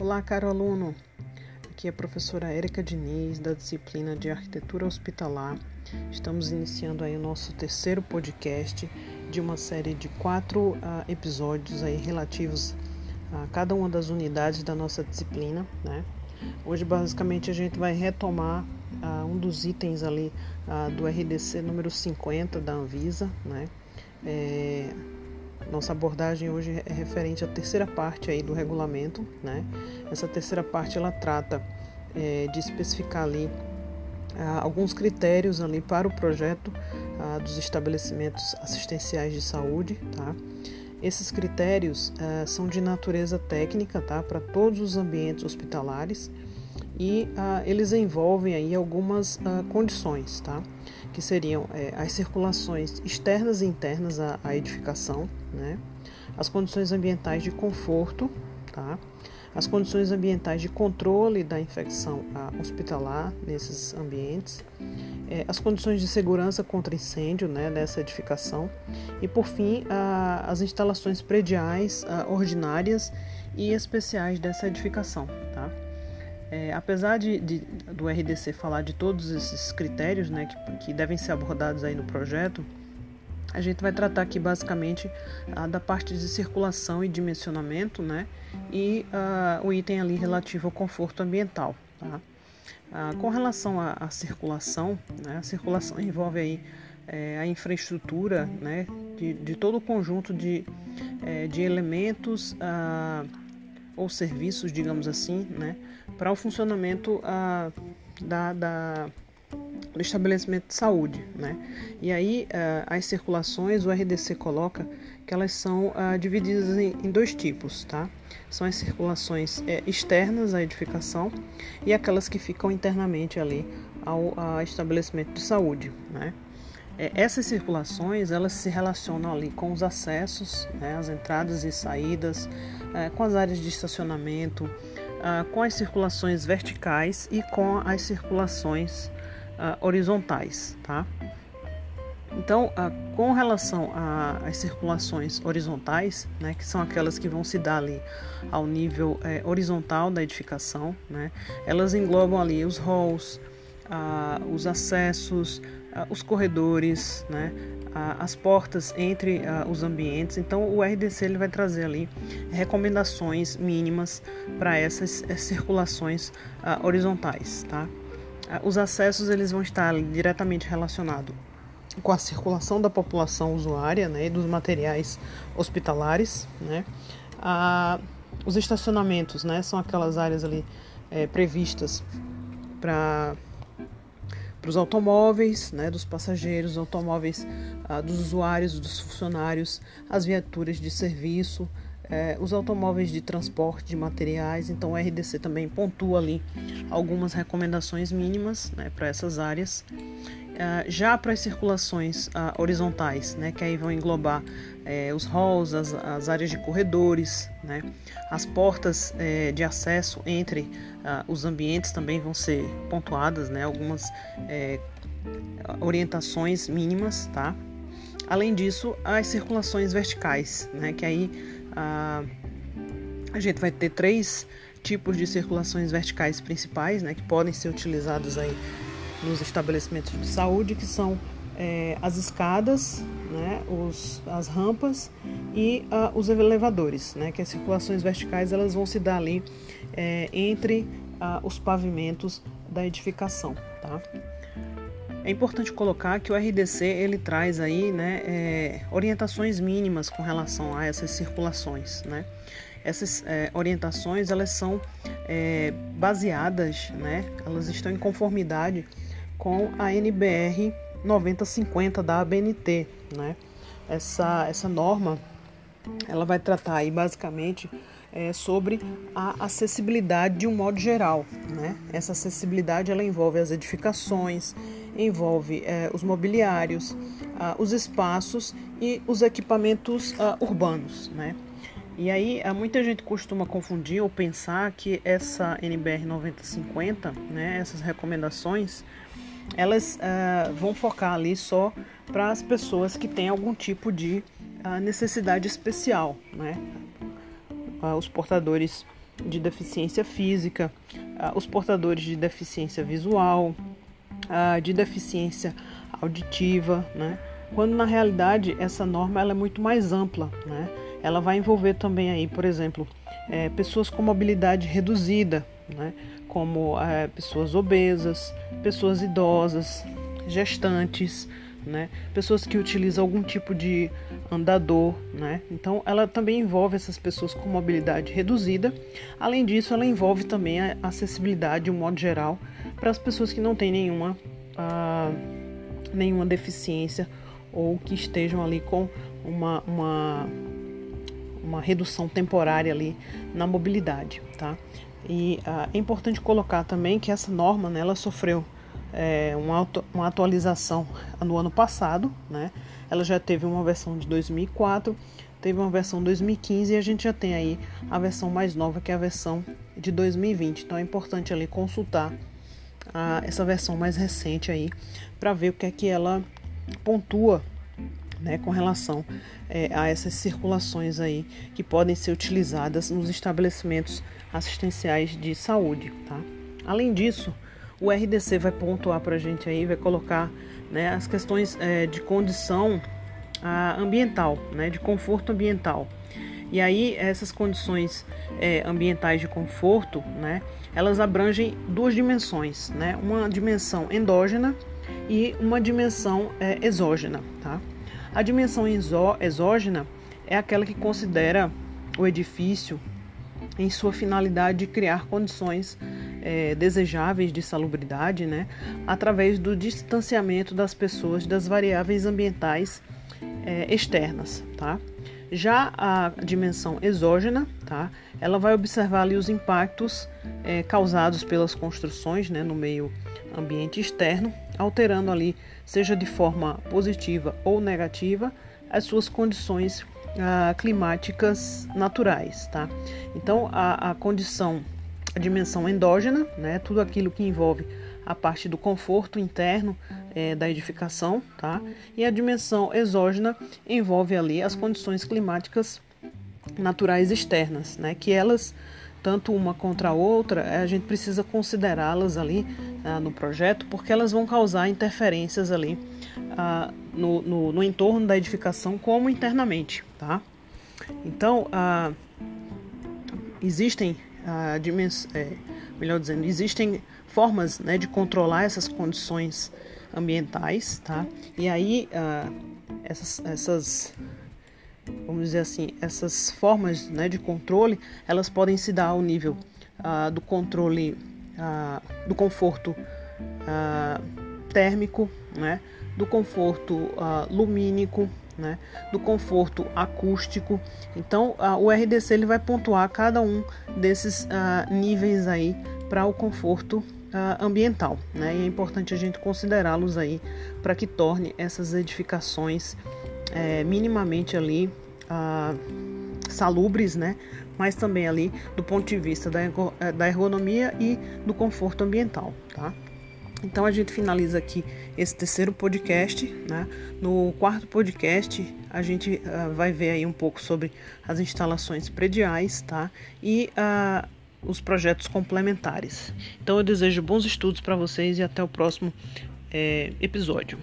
Olá, caro aluno. Aqui é a professora Érica Diniz, da disciplina de Arquitetura Hospitalar. Estamos iniciando aí o nosso terceiro podcast de uma série de quatro uh, episódios aí relativos a cada uma das unidades da nossa disciplina, né? Hoje, basicamente, a gente vai retomar uh, um dos itens ali uh, do RDC número 50 da Anvisa, né? É, nossa abordagem hoje é referente à terceira parte aí do regulamento, né? Essa terceira parte ela trata é, de especificar ali ah, alguns critérios ali para o projeto ah, dos estabelecimentos assistenciais de saúde, tá? Esses critérios ah, são de natureza técnica, tá? Para todos os ambientes hospitalares e ah, eles envolvem aí algumas ah, condições, tá? Que seriam é, as circulações externas e internas à, à edificação, né? As condições ambientais de conforto, tá? As condições ambientais de controle da infecção ah, hospitalar nesses ambientes, é, as condições de segurança contra incêndio né, dessa edificação e, por fim, as instalações prediais ordinárias e especiais dessa edificação. Tá? É, apesar de, de, do RDC falar de todos esses critérios né, que, que, devem ser abordados aí no projeto, a gente vai tratar aqui basicamente ah, da parte de circulação e dimensionamento né, e ah, o item ali relativo ao conforto ambiental. Tá? Ah, com relação à, à circulação, né, a circulação envolve aí é, a infraestrutura né, de, de, todo o conjunto de, é, de elementos ou serviços, digamos assim, né, para o funcionamento ah, da, da, do estabelecimento de saúde. Né? E aí, ah, as circulações, o RDC coloca que elas são ah, divididas em, em, dois tipos. Tá? São as circulações é, externas à edificação e aquelas que ficam internamente ali ao, ao estabelecimento de saúde. Né? É, essas circulações elas se relacionam ali com os acessos, né, as entradas e saídas, é, com as áreas de estacionamento, é, com as circulações verticais e com as circulações é, horizontais, tá? Então, é, com relação às circulações horizontais, né, que são aquelas que vão se dar ali ao nível é, horizontal da edificação, né, elas englobam ali os halls, os acessos, os corredores, né, as portas entre os ambientes. Então, o RDC ele vai trazer ali recomendações mínimas para essas circulações horizontais. Tá? Os acessos eles vão estar diretamente relacionados com a circulação da população usuária né, e dos materiais hospitalares. Né? os estacionamentos né, são aquelas áreas ali é, previstas para para os automóveis, né, dos passageiros, automóveis ah, dos usuários, dos funcionários, as viaturas de serviço, eh, os automóveis de transporte de materiais. Então, o RDC também pontua ali algumas recomendações mínimas né, para essas áreas. Ah, já para as circulações ah, horizontais, né, que aí vão englobar eh, os halls, as, as, áreas de corredores, né, as portas eh, de acesso entre ah, os ambientes também vão ser pontuadas, né, algumas eh, orientações mínimas, tá? Além disso, as circulações verticais, né, que aí a gente vai ter três tipos de circulações verticais principais, né, que podem ser utilizados aí nos estabelecimentos de saúde, que são é, as escadas, né, os, as rampas e uh, os elevadores, né, que as circulações verticais elas vão se dar ali é, entre uh, os pavimentos da edificação. Tá? É importante colocar que o RDC ele traz aí né, é, orientações mínimas com relação a essas circulações. Né? Essas é, orientações elas são é, baseadas, né, elas estão em conformidade com a NBR 9050 da ABNT, né? Essa, essa norma ela vai tratar aí basicamente é, sobre a acessibilidade de um modo geral, né? Essa acessibilidade ela envolve as edificações, envolve é, os mobiliários, os espaços e os equipamentos urbanos, né? E aí, muita gente costuma confundir ou pensar que essa NBR 9050, né, essas recomendações, elas uh, vão focar ali só para as pessoas que têm algum tipo de uh, necessidade especial, né? Uh, os portadores de deficiência física, os portadores de deficiência visual, de deficiência auditiva, né? quando na realidade essa norma ela é muito mais ampla, né? Ela vai envolver também aí, por exemplo, é, pessoas com mobilidade reduzida, né? Como é, pessoas obesas, pessoas idosas, gestantes, né? Pessoas que utilizam algum tipo de andador, né? Então, ela também envolve essas pessoas com mobilidade reduzida. Além disso, ela envolve também a acessibilidade, de um modo geral, para as pessoas que não têm nenhuma, ah, nenhuma deficiência ou que estejam ali com uma, uma, uma redução temporária ali na mobilidade, tá? E ah, é importante colocar também que essa norma, né, ela sofreu é, uma, uma atualização no ano passado, né? Ela já teve uma versão de 2004, teve uma versão 2015 e a gente já tem aí a versão mais nova que é a versão de 2020. Então é importante ali consultar a, essa versão mais recente aí para ver o que é que ela pontua né, com relação é, a essas circulações aí que podem ser utilizadas nos estabelecimentos assistenciais de saúde. Tá? Além disso, o RDC vai pontuar para a gente aí, vai colocar né, as questões é, de condição a, ambiental, né, de conforto ambiental. E aí essas condições é, ambientais de conforto, né, elas abrangem duas dimensões, né, uma dimensão endógena e uma dimensão é, exógena. Tá? A dimensão exógena é aquela que considera o edifício em sua finalidade de criar condições é, desejáveis de salubridade, né, através do distanciamento das pessoas das variáveis ambientais é, externas, tá? Já a dimensão exógena, tá? Ela vai observar ali os impactos é, causados pelas construções, né, no meio ambiente externo, alterando ali, seja de forma positiva ou negativa, as suas condições ah, climáticas naturais, tá? Então, a, a condição, a dimensão endógena, né, tudo aquilo que envolve a parte do conforto interno é, da edificação, tá? E a dimensão exógena envolve ali as condições climáticas naturais externas, né? Que elas tanto uma contra a outra, a gente precisa considerá-las ali ah, no projeto, porque elas vão causar interferências ali ah, no, no, no, entorno da edificação, como internamente, tá? Então, ah, existem, ah, é, melhor dizendo, existem formas né, de controlar essas condições ambientais, tá? E aí, ah, essas, essas vamos dizer assim, essas formas né, de controle, elas podem se dar ao nível ah, do controle ah, do conforto ah, térmico, né, do conforto lumínico, né, do conforto acústico. Então, o RDC ele vai pontuar cada um desses níveis aí para o conforto ambiental, né? E é importante a gente considerá-los aí para que torne essas edificações é, minimamente ali ah, salubres, né? Mas também ali do ponto de vista da, é, da ergonomia e do conforto ambiental, tá? Então a gente finaliza aqui esse terceiro podcast, né? No quarto podcast a gente uh, vai ver aí um pouco sobre as instalações prediais, tá? E uh, os projetos complementares. Então eu desejo bons estudos para vocês e até o próximo eh, episódio.